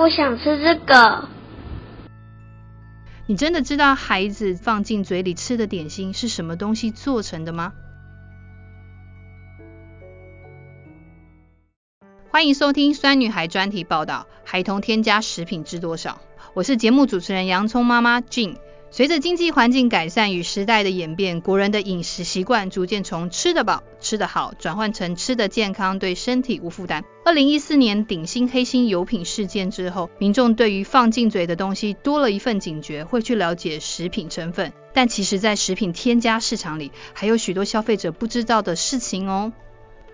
我想吃这个。你真的知道孩子放进嘴里吃的点心是什么东西做成的吗？欢迎收听酸女孩专题报道：孩童添加食品知多少？我是节目主持人洋葱妈妈 Jean。随着经济环境改善与时代的演变，国人的饮食习惯逐渐从吃得饱、吃得好转换成吃得健康、对身体无负担。二零一四年顶新黑心油品事件之后，民众对于放进嘴的东西多了一份警觉，会去了解食品成分。但其实，在食品添加市场里，还有许多消费者不知道的事情哦。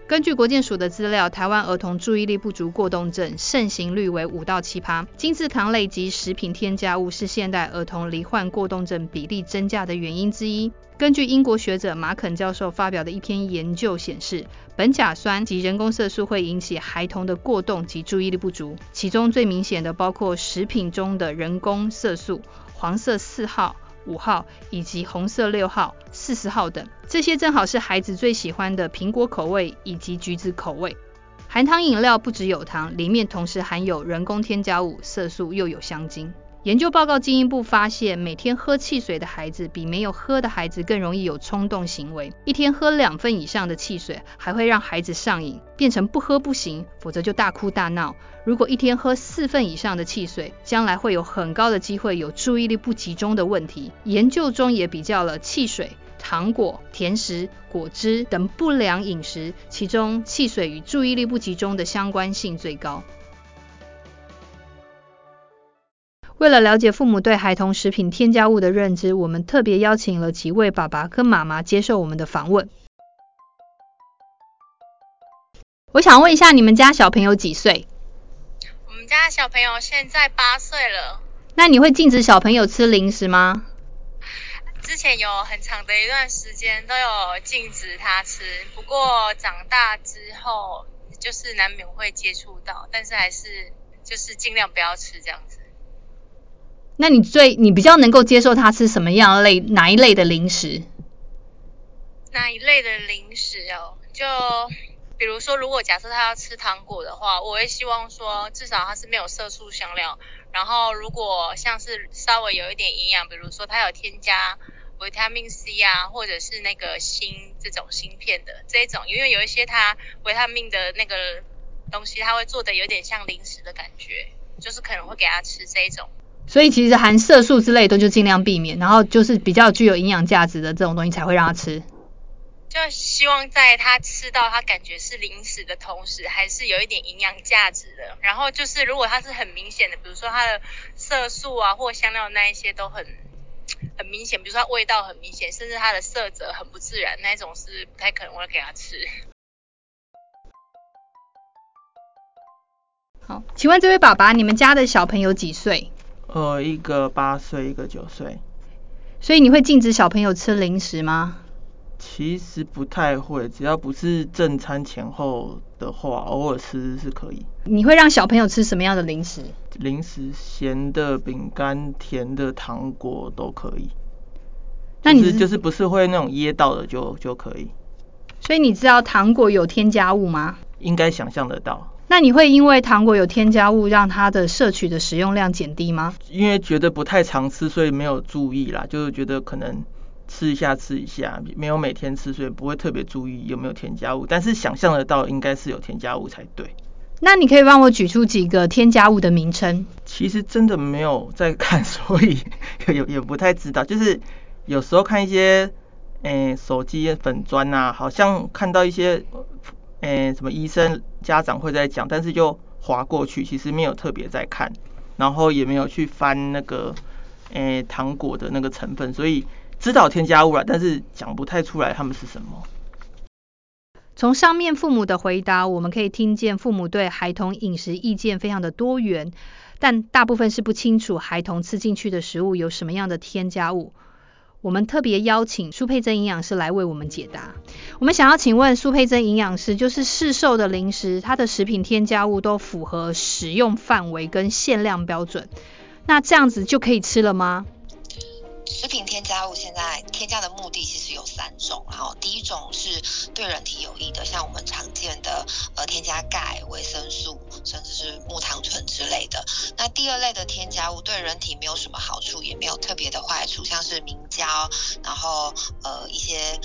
根据国健署的资料，台湾儿童注意力不足过动症盛行率为五到七趴，精制糖类及食品添加物是现代儿童罹患过动症比例增加的原因之一。根据英国学者马肯教授发表的一篇研究显示，苯甲酸及人工色素会引起孩童的过动及注意力不足，其中最明显的包括食品中的人工色素，黄色四号。五号以及红色六号、四十号等，这些正好是孩子最喜欢的苹果口味以及橘子口味。含糖饮料不只有糖，里面同时含有人工添加物、色素又有香精。研究报告进一步发现，每天喝汽水的孩子比没有喝的孩子更容易有冲动行为。一天喝两份以上的汽水，还会让孩子上瘾，变成不喝不行，否则就大哭大闹。如果一天喝四份以上的汽水，将来会有很高的机会有注意力不集中的问题。研究中也比较了汽水、糖果、甜食、果汁等不良饮食，其中汽水与注意力不集中的相关性最高。为了了解父母对孩童食品添加物的认知，我们特别邀请了几位爸爸跟妈妈接受我们的访问。我想问一下，你们家小朋友几岁？我们家小朋友现在八岁了。那你会禁止小朋友吃零食吗？之前有很长的一段时间都有禁止他吃，不过长大之后就是难免会接触到，但是还是就是尽量不要吃这样子。那你最你比较能够接受他吃什么样类哪一类的零食？哪一类的零食哦？就比如说，如果假设他要吃糖果的话，我会希望说至少它是没有色素香料。然后如果像是稍微有一点营养，比如说它有添加维他命 C 啊，或者是那个锌这种锌片的这一种，因为有一些它维他命的那个东西，它会做的有点像零食的感觉，就是可能会给他吃这一种。所以其实含色素之类的就尽量避免，然后就是比较具有营养价值的这种东西才会让他吃。就希望在他吃到他感觉是零食的同时，还是有一点营养价值的。然后就是如果它是很明显的，比如说它的色素啊或香料那一些都很很明显，比如说它味道很明显，甚至它的色泽很不自然，那一种是不太可能会给他吃。好，请问这位爸爸，你们家的小朋友几岁？呃，一个八岁，一个九岁。所以你会禁止小朋友吃零食吗？其实不太会，只要不是正餐前后的话，偶尔吃是可以。你会让小朋友吃什么样的零食？零食，咸的饼干、甜的糖果都可以。那你是就是不是会那种噎到的就就可以。所以你知道糖果有添加物吗？应该想象得到。那你会因为糖果有添加物，让它的摄取的使用量减低吗？因为觉得不太常吃，所以没有注意啦，就是觉得可能吃一下吃一下，没有每天吃，所以不会特别注意有没有添加物。但是想象得到应该是有添加物才对。那你可以帮我举出几个添加物的名称？其实真的没有在看，所以 也也不太知道。就是有时候看一些，诶、欸、手机粉砖啊，好像看到一些。诶、什么医生家长会在讲，但是就滑过去，其实没有特别在看，然后也没有去翻那个诶、糖果的那个成分，所以知道添加物了，但是讲不太出来他们是什么。从上面父母的回答，我们可以听见父母对孩童饮食意见非常的多元，但大部分是不清楚孩童吃进去的食物有什么样的添加物。我们特别邀请苏佩珍营养师来为我们解答。我们想要请问苏佩珍营养师，就是市售的零食，它的食品添加物都符合使用范围跟限量标准，那这样子就可以吃了吗？食品添加物现在添加的目的其实有三种，然后第一种是对人体有益的，像我们常见的呃添加钙、维生素，甚至是木糖醇之类的。那第二类的添加物对人体没有什么好处，后呃一些。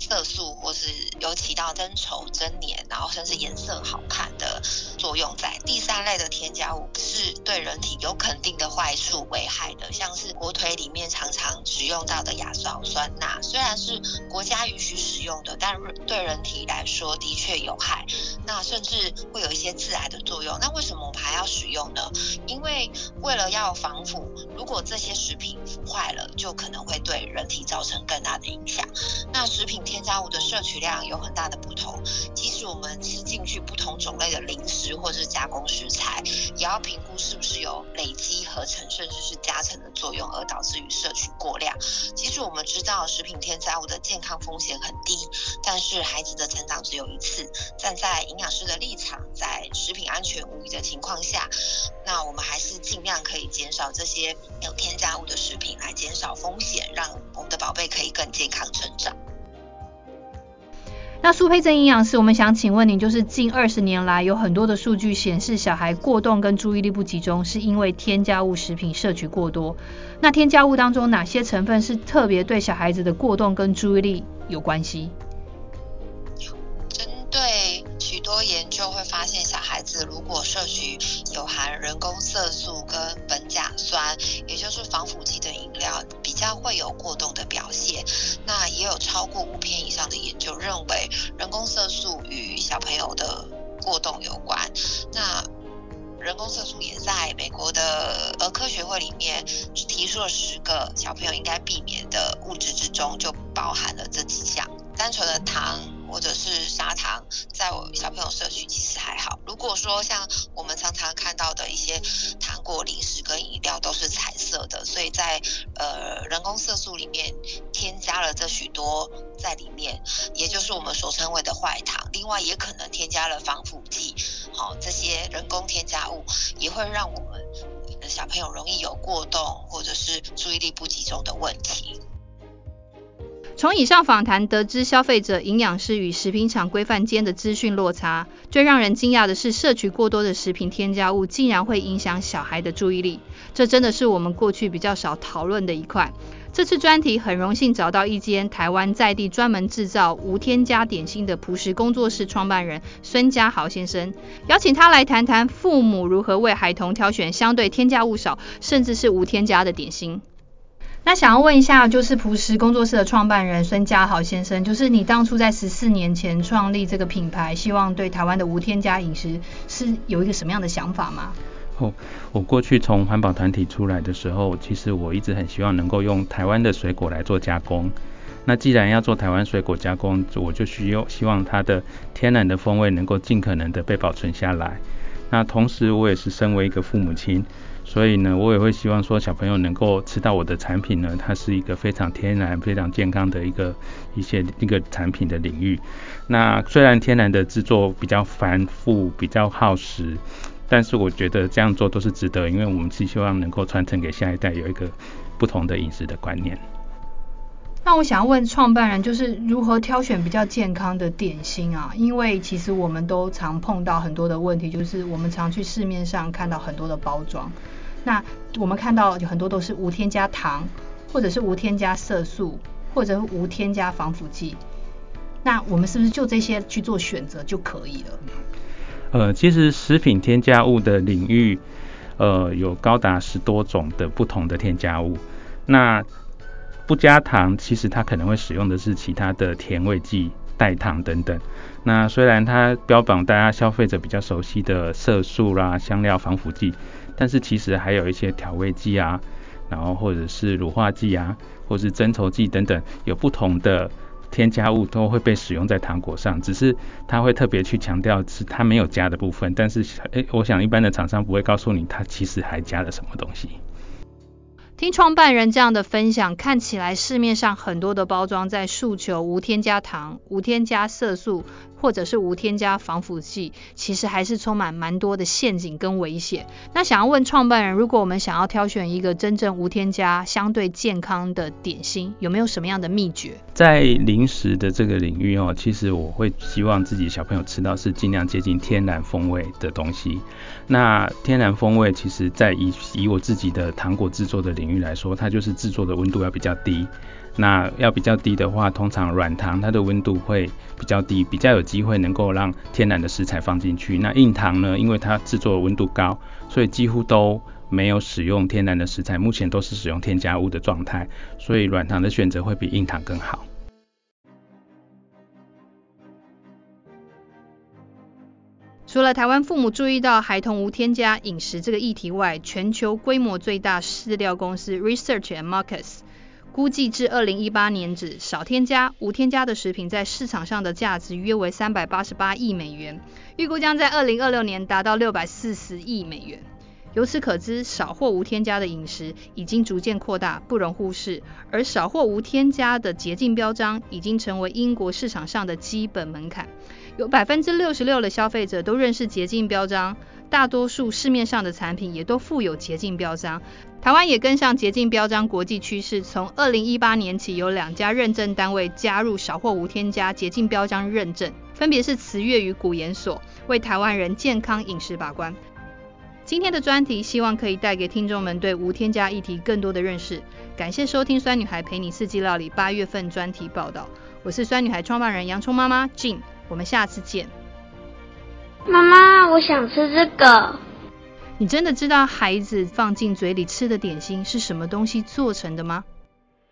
色素或是有起到增稠、增黏，然后甚至颜色好看的作用在。第三类的添加物是对人体有肯定的坏处、危害的，像是火腿里面常常使用到的亚硝酸钠，虽然是国家允许使用的，但对人体来说的确有害。那甚至会有一些致癌的作用。那为什么我们还要使用呢？因为为了要防腐，如果这些食品腐坏了，就可能会对人体造成更大的影响。那食品添加物的摄取量有很大的不同，即使我们吃进去不同种类的零食或者是加工食材，也要评是不是有累积、合成甚至是加成的作用，而导致于摄取过量。其实我们知道食品添加物的健康风险很低，但是孩子的成长只有一次。站在营养师的立场，在食品安全无虞的情况下，那我们还是尽量可以减少这些有添加物的食品，来减少风险，让我们的宝贝可以更健康成长。那苏佩珍营养师，我们想请问您，就是近二十年来有很多的数据显示，小孩过动跟注意力不集中，是因为添加物食品摄取过多。那添加物当中哪些成分是特别对小孩子的过动跟注意力有关系？针对许多研究会发现，小孩子如果摄取有含人工色素跟苯甲酸，也就是防腐剂的饮料，比较会有过动的表现。那也有超过五篇以上的研究认为，人工色素与小朋友的过动有关。那人工色素也在美国的儿科学会里面提出了十个小朋友应该避免的物质之中，就包含了这几项。单纯的糖或者是砂糖，在我小朋友摄取其实还好。如果说像我们常常看到的一些糖果、零食跟饮料都是彩色的，所以在呃人工色素里面加了这许多在里面，也就是我们所称为的坏糖。另外也可能添加了防腐剂，好，这些人工添加物也会让我们小朋友容易有过动或者是注意力不集中的问题。从以上访谈得知，消费者、营养师与食品厂规范间的资讯落差。最让人惊讶的是，摄取过多的食品添加物竟然会影响小孩的注意力。这真的是我们过去比较少讨论的一块。这次专题很荣幸找到一间台湾在地专门制造无添加点心的朴实工作室创办人孙家豪先生，邀请他来谈谈父母如何为孩童挑选相对添加物少，甚至是无添加的点心。那想要问一下，就是朴实工作室的创办人孙家豪先生，就是你当初在十四年前创立这个品牌，希望对台湾的无添加饮食是有一个什么样的想法吗？我过去从环保团体出来的时候，其实我一直很希望能够用台湾的水果来做加工。那既然要做台湾水果加工，我就需要希望它的天然的风味能够尽可能的被保存下来。那同时，我也是身为一个父母亲。所以呢，我也会希望说小朋友能够吃到我的产品呢，它是一个非常天然、非常健康的一个一些一个产品的领域。那虽然天然的制作比较繁复、比较耗时，但是我觉得这样做都是值得，因为我们是希望能够传承给下一代有一个不同的饮食的观念。那我想要问创办人，就是如何挑选比较健康的点心啊？因为其实我们都常碰到很多的问题，就是我们常去市面上看到很多的包装。那我们看到有很多都是无添加糖，或者是无添加色素，或者是无添加防腐剂。那我们是不是就这些去做选择就可以了？呃，其实食品添加物的领域，呃，有高达十多种的不同的添加物。那不加糖，其实它可能会使用的是其他的甜味剂、代糖等等。那虽然它标榜大家消费者比较熟悉的色素啦、香料、防腐剂。但是其实还有一些调味剂啊，然后或者是乳化剂啊，或是增稠剂等等，有不同的添加物都会被使用在糖果上，只是它会特别去强调是它没有加的部分。但是，诶，我想一般的厂商不会告诉你它其实还加了什么东西。听创办人这样的分享，看起来市面上很多的包装在诉求无添加糖、无添加色素，或者是无添加防腐剂，其实还是充满蛮多的陷阱跟危险。那想要问创办人，如果我们想要挑选一个真正无添加、相对健康的点心，有没有什么样的秘诀？在零食的这个领域哦，其实我会希望自己小朋友吃到是尽量接近天然风味的东西。那天然风味，其实在以以我自己的糖果制作的领域来说，它就是制作的温度要比较低。那要比较低的话，通常软糖它的温度会比较低，比较有机会能够让天然的食材放进去。那硬糖呢，因为它制作温度高，所以几乎都没有使用天然的食材，目前都是使用添加物的状态，所以软糖的选择会比硬糖更好。除了台湾父母注意到孩童无添加饮食这个议题外，全球规模最大饲料公司 Research and Markets 估计至二零一八年止，少添加、无添加的食品在市场上的价值约为三百八十八亿美元，预估将在二零二六年达到六百四十亿美元。由此可知，少或无添加的饮食已经逐渐扩大，不容忽视。而少或无添加的洁净标章已经成为英国市场上的基本门槛。有百分之六十六的消费者都认识洁净标章，大多数市面上的产品也都附有洁净标章。台湾也跟上洁净标章国际趋势，从二零一八年起，有两家认证单位加入少或无添加洁净标章认证，分别是慈悦与古研所，为台湾人健康饮食把关。今天的专题希望可以带给听众们对无添加议题更多的认识。感谢收听酸女孩陪你四季料理八月份专题报道，我是酸女孩创办人洋葱妈妈 Jean。我们下次见。妈妈，我想吃这个。你真的知道孩子放进嘴里吃的点心是什么东西做成的吗？